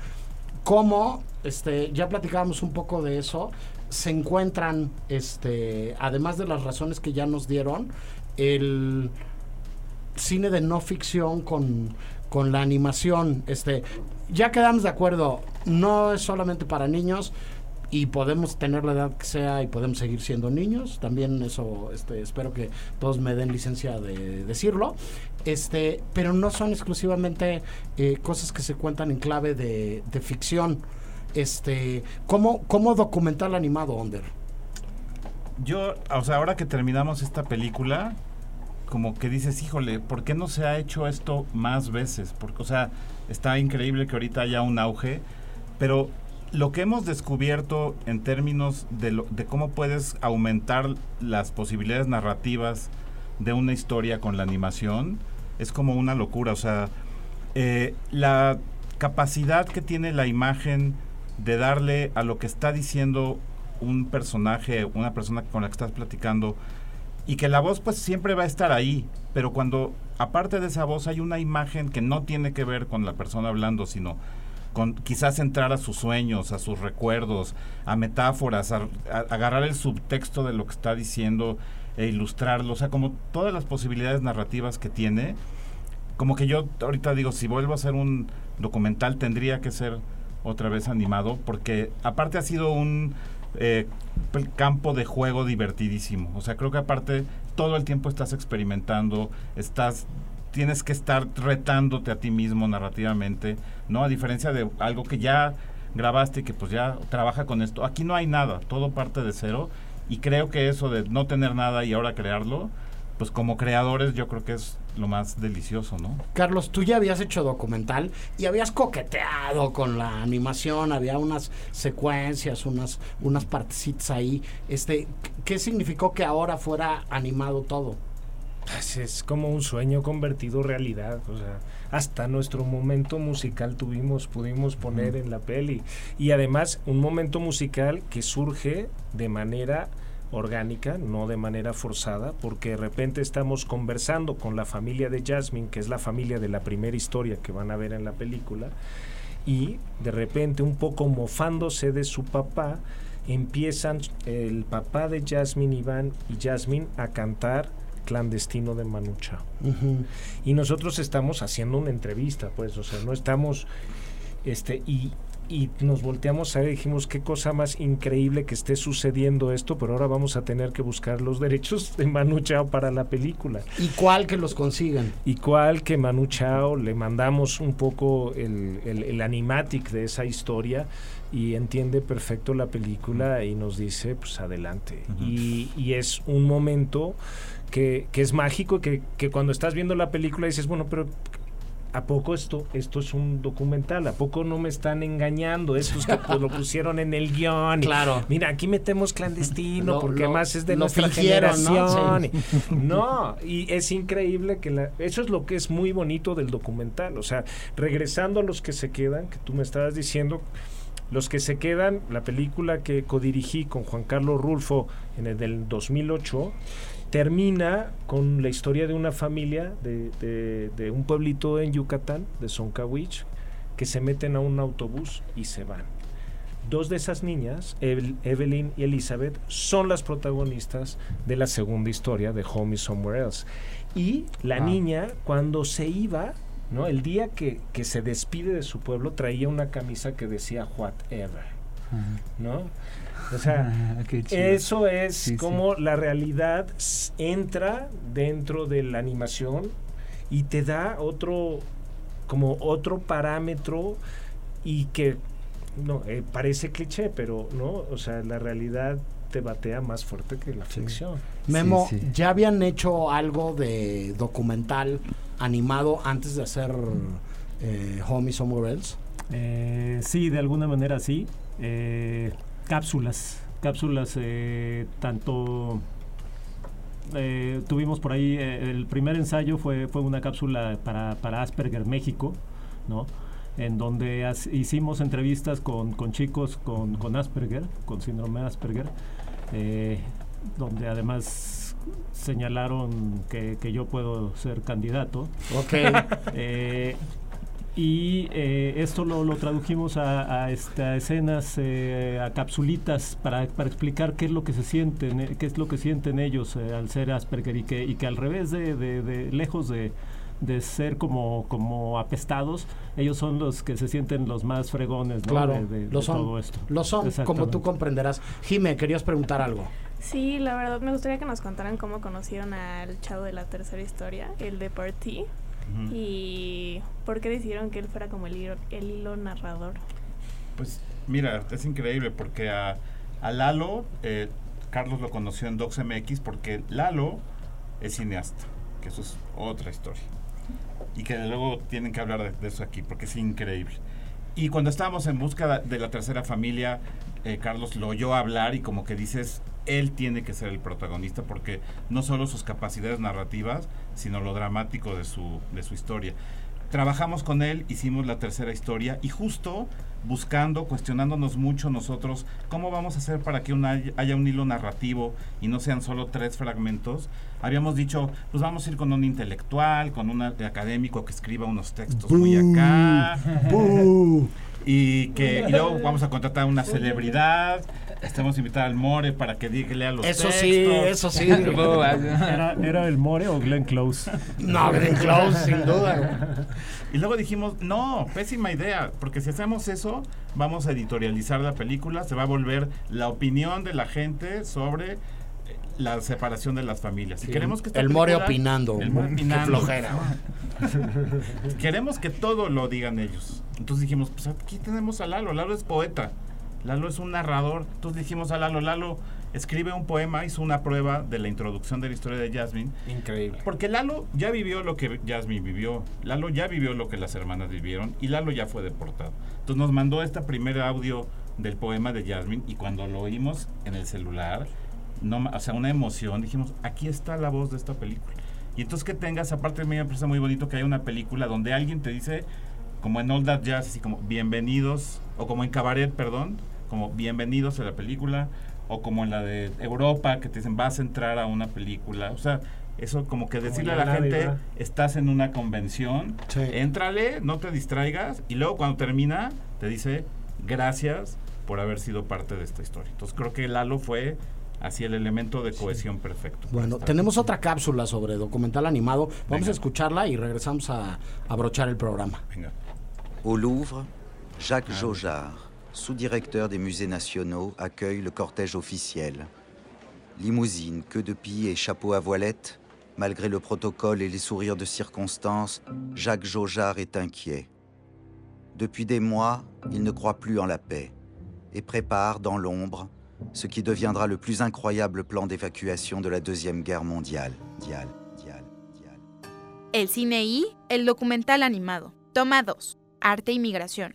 ¿cómo? Este, ya platicábamos un poco de eso. Se encuentran, este, además de las razones que ya nos dieron, el cine de no ficción con, con la animación. Este, ya quedamos de acuerdo, no es solamente para niños y podemos tener la edad que sea y podemos seguir siendo niños. También eso, este, espero que todos me den licencia de decirlo. Este, pero no son exclusivamente eh, cosas que se cuentan en clave de, de ficción. Este, ¿cómo, ¿Cómo documental animado, Onder? Yo, o sea, ahora que terminamos esta película, como que dices, híjole, ¿por qué no se ha hecho esto más veces? Porque, o sea, está increíble que ahorita haya un auge, pero lo que hemos descubierto en términos de, lo- de cómo puedes aumentar las posibilidades narrativas de una historia con la animación es como una locura. O sea, eh, la capacidad que tiene la imagen de darle a lo que está diciendo un personaje, una persona con la que estás platicando, y que la voz pues siempre va a estar ahí, pero cuando aparte de esa voz hay una imagen que no tiene que ver con la persona hablando, sino con quizás entrar a sus sueños, a sus recuerdos, a metáforas, a, a- agarrar el subtexto de lo que está diciendo e ilustrarlo, o sea, como todas las posibilidades narrativas que tiene, como que yo ahorita digo, si vuelvo a hacer un documental tendría que ser otra vez animado, porque aparte ha sido un eh, campo de juego divertidísimo. O sea, creo que aparte todo el tiempo estás experimentando, estás tienes que estar retándote a ti mismo narrativamente, ¿no? A diferencia de algo que ya grabaste y que pues ya trabaja con esto. Aquí no hay nada, todo parte de cero y creo que eso de no tener nada y ahora crearlo, pues como creadores yo creo que es lo más delicioso, ¿no? Carlos, tú ya habías hecho documental y habías coqueteado con la animación, había unas secuencias, unas, unas partecitas ahí. Este, ¿Qué significó que ahora fuera animado todo? Pues es como un sueño convertido realidad, o sea, hasta nuestro momento musical tuvimos, pudimos poner en la peli. Y además un momento musical que surge de manera orgánica, no de manera forzada, porque de repente estamos conversando con la familia de Jasmine, que es la familia de la primera historia que van a ver en la película, y de repente un poco mofándose de su papá, empiezan el papá de Jasmine, Iván y Jasmine a cantar clandestino de Manu Chao. Y nosotros estamos haciendo una entrevista, pues, o sea, no estamos, este, y, y nos volteamos a ver y dijimos, qué cosa más increíble que esté sucediendo esto, pero ahora vamos a tener que buscar los derechos de Manu Chao para la película. ¿Y cuál que los consigan? Y cual que Manu Chao le mandamos un poco el, el, el animatic de esa historia y entiende perfecto la película y nos dice, pues adelante. y, y es un momento que, que es mágico, que, que cuando estás viendo la película dices, bueno, pero ¿A poco esto, esto es un documental? ¿A poco no me están engañando? Estos que pues, lo pusieron en el guion. y, Claro. Mira, aquí metemos clandestino Lo- porque lo- más es de nuestra generación. Sí. *laughs* No, y es increíble que la, eso es lo que es muy bonito del documental. O sea, regresando a los que se quedan, que tú me estabas diciendo, los que se quedan, la película que codirigí con Juan Carlos Rulfo en el del 2008, termina con la historia de una familia de, de- de un pueblito en Yucatán, de Soncawich, que se meten a un autobús y se van. Dos de esas niñas, Evel- Evelyn y Elizabeth, son las protagonistas de la segunda historia de Home is Somewhere Else. Y la Ah. niña, cuando se iba, ¿no? el día que, que se despide de su pueblo, traía una camisa que decía whatever. ¿no? O sea, *laughs* chido. eso es Sí, sí. como la realidad entra dentro de la animación y te da otro, como otro parámetro y que no eh, parece cliché, pero no, o sea, la realidad te batea más fuerte que la ficción. Memo, ¿ya habían hecho algo de documental animado antes de hacer eh, Home Somewhere Else? Eh, sí, de alguna manera sí. Eh, cápsulas, cápsulas eh, tanto eh, tuvimos por ahí eh, el primer ensayo fue fue una cápsula para, para Asperger México, ¿no? En donde as- hicimos entrevistas con, con chicos con, con Asperger, con síndrome de Asperger, eh, donde además señalaron que, que yo puedo ser candidato. Ok. *laughs* Eh, y eh, esto lo, lo tradujimos a, a, este, a escenas, eh, a capsulitas para, para explicar qué es lo que se sienten, eh, qué es lo que sienten ellos eh, al ser Asperger y que, y que al revés de, de- de- lejos de, de ser como, como apestados, ellos son los que se sienten los más fregones ¿no? Claro, de, de- lo de son. todo esto. Lo son, como tú comprenderás. Jime, querías preguntar algo. Sí, la verdad me gustaría que nos contaran cómo conocieron al chavo de la tercera historia, el de Party, Y por qué decidieron que él fuera como el hilo, el hilo narrador. Pues mira, es increíble porque a, a Lalo, eh, Carlos lo conoció en Docs MX porque Lalo es cineasta, que eso es otra historia. Y que luego tienen que hablar de, de eso aquí porque es increíble. Y cuando estábamos en busca de la tercera familia, eh, Carlos lo oyó hablar y como que dices, él tiene que ser el protagonista porque no solo sus capacidades narrativas, sino lo dramático de su, de su historia. Trabajamos con él, hicimos la tercera historia y justo buscando, cuestionándonos mucho nosotros, ¿cómo vamos a hacer para que una- haya un hilo narrativo y no sean solo tres fragmentos? Habíamos dicho, pues vamos a ir con un intelectual, con un académico que escriba unos textos muy acá. *laughs* Y que y luego vamos a contratar a una celebridad. Estamos a invitar al More para que diga, lea los Eso textos. sí, eso sí. *laughs* ¿Era, ¿Era el More o Glenn Close? No, Glenn Close, sin duda. Y luego dijimos, no, pésima idea, porque si hacemos eso, vamos a editorializar la película, se va a volver la opinión de la gente sobre la separación de las familias. Sí, queremos que el More opinando. el More opinando. flojera. *laughs* queremos que todo lo digan ellos. Entonces dijimos, pues aquí tenemos a Lalo, Lalo es poeta, Lalo es un narrador. Entonces dijimos a Lalo, Lalo escribe un poema, hizo una prueba de la introducción de la historia de Jasmine. Increíble. Porque Lalo ya vivió lo que Jasmine vivió, Lalo ya vivió lo que las hermanas vivieron y Lalo ya fue deportado. Entonces nos mandó este primer audio del poema de Jasmine y cuando lo oímos en el celular, no, o sea, una emoción, dijimos, aquí está la voz de esta película. Y entonces que tengas, aparte de mí me parece muy bonito que haya una película donde alguien te dice, como en All That Jazz, así como bienvenidos, o como en Cabaret, perdón, como bienvenidos a la película, o como en la de Europa, que te dicen, vas a entrar a una película. O sea, eso como que decirle a la gente, estás en una convención, Sí. éntrale, no te distraigas, y luego cuando termina, te dice, gracias por haber sido parte de esta historia. Entonces creo que Lalo fue así el elemento de cohesión perfecto. Bueno, tenemos otra cápsula sobre documental animado. Vamos Venga. a escucharla y regresamos a abrochar el programa. Venga. Au Louvre, Jacques Jaujard, sous-directeur des musées nationaux, accueille le cortège officiel. Limousine, queue de pie et chapeau à voilette, malgré le protocole et les sourires de circonstance, Jacques Jaujard est inquiet. Depuis des mois, il ne croit plus en la paix et prépare dans l'ombre ce qui deviendra le plus incroyable plan d'évacuation de la Deuxième Guerre mondiale. Dial, dial, dial. El cine y el documental animado. Toma 2. Arte y migración.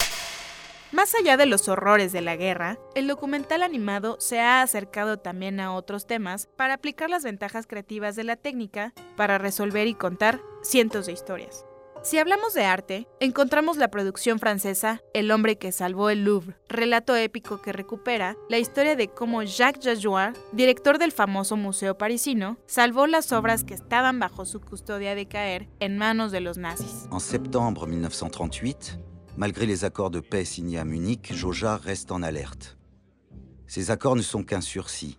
Más allá de los horrores de la guerra, el documental animado se ha acercado también a otros temas para aplicar las ventajas creativas de la técnica para resolver y contar cientos de historias. Si hablamos de arte, encontramos la producción francesa El hombre que salvó el Louvre, relato épico que recupera la historia de cómo Jacques Jaguar, director del famoso museo parisino, salvó las obras que estaban bajo su custodia de caer en manos de los nazis. En septembre 1938, malgré les accords de paix signés à Munich, Jaujard reste en alerte. Ces accords ne sont qu'un sursis.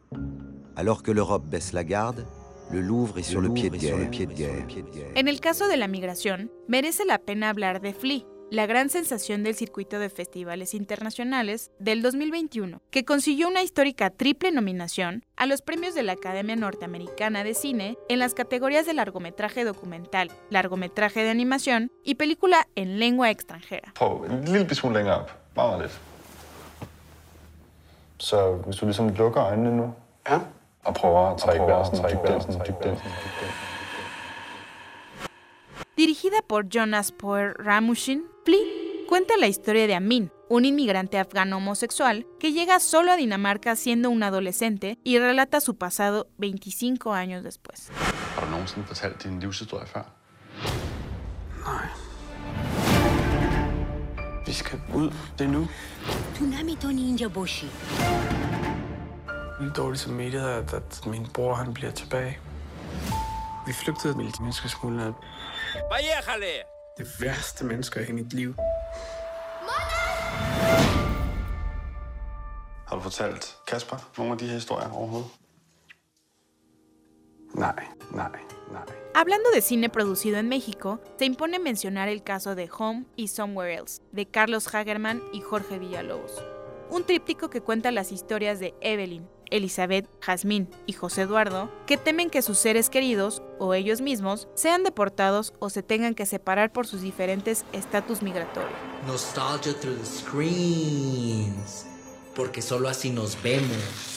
Alors que l'Europe baisse la garde, le Louvre est sur le pied de guerre. En el caso de la migración, merece la pena hablar de Flea, la gran sensación del circuito de festivales internacionales del 2021, que consiguió una histórica triple nominación a los premios de la Academia Norteamericana de Cine en las categorías de largometraje documental, largometraje de animación y película en lengua extranjera. En Og prøver at trække vejret sådan dybt ind, sådan dybt ind. Dirigida por Jonas Poer Ramushin, Flea Cuenta la historia de Amin, un inmigrante afgano homosexual que llega solo a Dinamarca siendo un adolescente y relata su pasado 25 años después. Har du nogensinde fortalt din livshistorie før? Nej. Vi skal ud. Det er nu. Tsunami Tony Inja dårlig samvittighed, at, at bliver tilbage. Vi flygtede med Det værste mennesker i mit liv. Har fortalt Kasper? Nej. Hablando de cine producido en México, se impone mencionar el caso de Home y Somewhere Else, de Carlos Hagerman y Jorge Villalobos. Un tríptico que cuenta las historias de Evelyn, Elizabeth, Jazmín y José Eduardo, que temen que sus seres queridos, o ellos mismos, sean deportados o se tengan que separar por sus diferentes estatus migratorios. Nostalgia through the screens. Porque solo así nos vemos.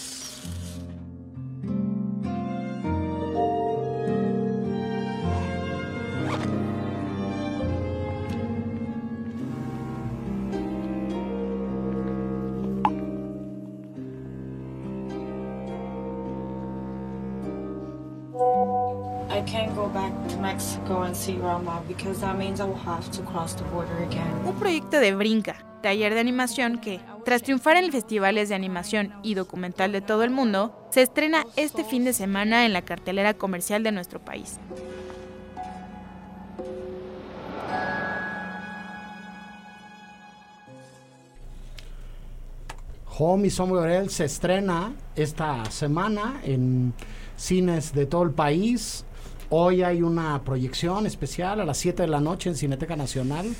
I can't go back to Mexico and see Grandma because that means I will have to cross the border again. Un proyecto de Brinca, taller de animación que, tras triunfar en festivales de animación y documental de todo el mundo, se estrena este fin de semana en la cartelera comercial de nuestro país. Home y Somewhere Else se estrena esta semana en cines de todo el país. Hoy hay una proyección especial a las 7 de la noche en Cineteca Nacional.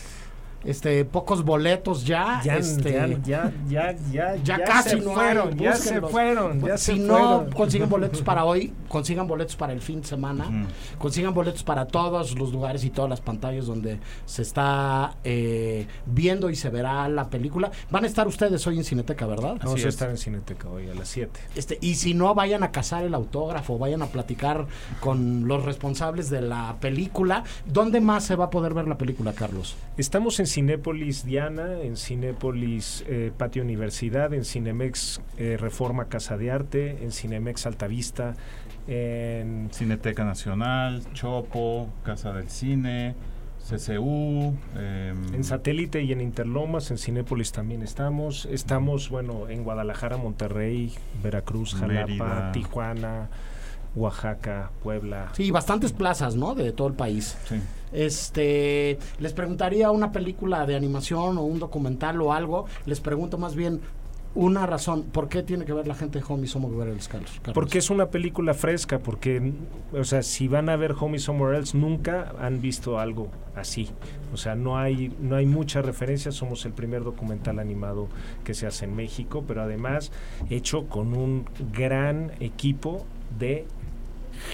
Este, pocos boletos ya. Ya, este, ya, ya, ya, ya, ya ya casi se no fueron, hay, ya se fueron, ya si se no fueron. consiguen boletos para hoy, consigan boletos para el fin de semana, consigan boletos para todos los lugares y todas las pantallas donde se está eh, viendo y se verá la película. Van a estar ustedes hoy en Cineteca, ¿verdad? Vamos a estar en Cineteca hoy a las 7. Este, y si no, vayan a cazar el autógrafo, vayan a platicar con los responsables de la película. ¿Dónde más se va a poder ver la película, Carlos? Estamos en Cinépolis Diana, en Cinépolis eh, Patio Universidad, en Cinemex eh, Reforma Casa de Arte, en Cinemex Altavista, en Cineteca Nacional, Chopo, Casa del Cine, CCU. em, En satélite y en Interlomas, en Cinépolis también estamos. Estamos, bueno, en Guadalajara, Monterrey, Veracruz, Jalapa, Mérida. Tijuana, Oaxaca, Puebla. Sí, bastantes plazas, ¿no? De todo el país. Este, les preguntaría una película de animación o un documental o algo. Les pregunto más bien una razón. ¿Por qué tiene que ver la gente de Home Somewhere Else, Carlos? Porque es una película fresca, porque, o sea, si van a ver Home Somewhere Else, nunca han visto algo así. O sea, no hay, no hay muchas referencias, somos el primer documental animado que se hace en México, pero además hecho con un gran equipo de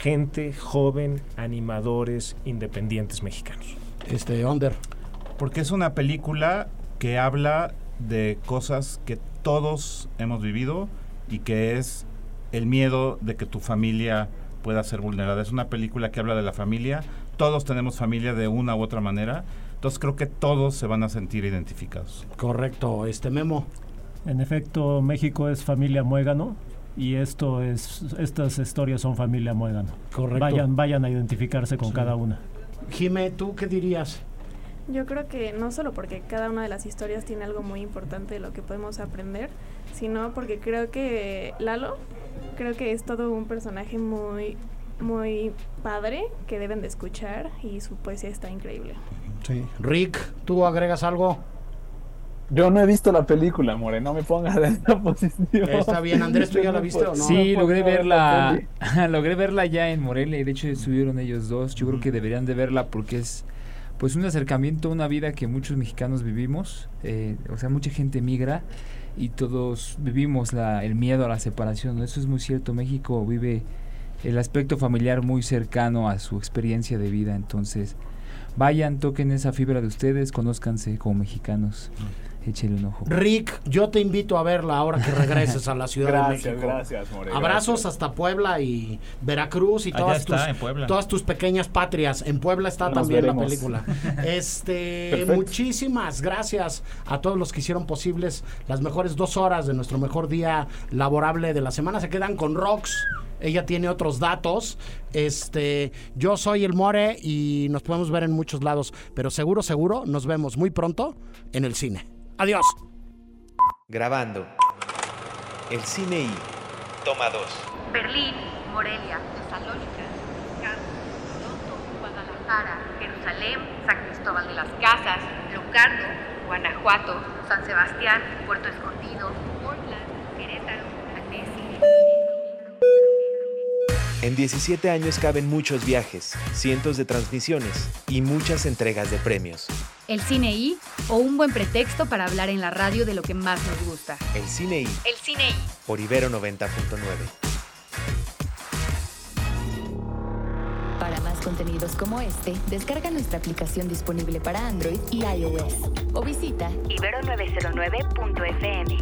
gente joven, animadores independientes mexicanos. Este, Onder. Porque es una película que habla de cosas que todos hemos vivido y que es el miedo de que tu familia pueda ser vulnerada. Es una película que habla de la familia. Todos tenemos familia de una u otra manera. Entonces creo que todos se van a sentir identificados. Correcto, este Memo. En efecto, México es familia muégano y esto es estas historias son familia muégano. Correcto. Vayan, vayan a identificarse con Sí. cada una. Jime, ¿tú qué dirías? Yo creo que no solo porque cada una de las historias tiene algo muy importante de lo que podemos aprender, sino porque creo que Lalo, creo que es todo un personaje muy, muy padre que deben de escuchar y su poesía está increíble. Sí. Rick, ¿tú agregas algo? Yo no he visto la película, More, no me pongas en esa posición. Está bien, Andrés, ¿tú ya la viste o no? Sí, No, logré verla, la *laughs* logré verla ya en Morelia y de hecho estuvieron ellos dos. Yo creo que deberían de verla porque es pues un acercamiento a una vida que muchos mexicanos vivimos. eh, o sea, mucha gente migra y todos vivimos la, el miedo a la separación. ¿no? Eso es muy cierto. México vive el aspecto familiar muy cercano a su experiencia de vida. Entonces, vayan, toquen esa fibra de ustedes, conózcanse como mexicanos. Échele un ojo. Rick, yo te invito a verla ahora que regreses a la *laughs* Ciudad Gracias, de México. gracias, More, Abrazos gracias. hasta Puebla y Veracruz y todas está, tus, todas pequeñas patrias. En Puebla está Nos también la película. *laughs* Este, Perfecto. muchísimas gracias a todos los que hicieron posibles las mejores dos horas de nuestro mejor día laborable de la semana. Se quedan con Rox. Ella tiene otros datos. Este, yo soy el More y nos podemos ver en muchos lados, pero seguro, seguro nos vemos muy pronto en el cine. Adiós. Grabando. El cine y. Toma 2. Berlín, Morelia, Tesalónica, Toronto, Guadalajara, Jerusalén, San Cristóbal de las Casas, Locarno, Guanajuato, San Sebastián, Puerto Escondido, Portland, Querétaro, Annecy. En 17 años caben muchos viajes, cientos de transmisiones y muchas entregas de premios. El cine I o un buen pretexto para hablar en la radio de lo que más nos gusta. El cine y. El cine I. Por Ibero 90.9. Para más contenidos como este, descarga nuestra aplicación disponible para Android y iOS o visita Ibero909.fm.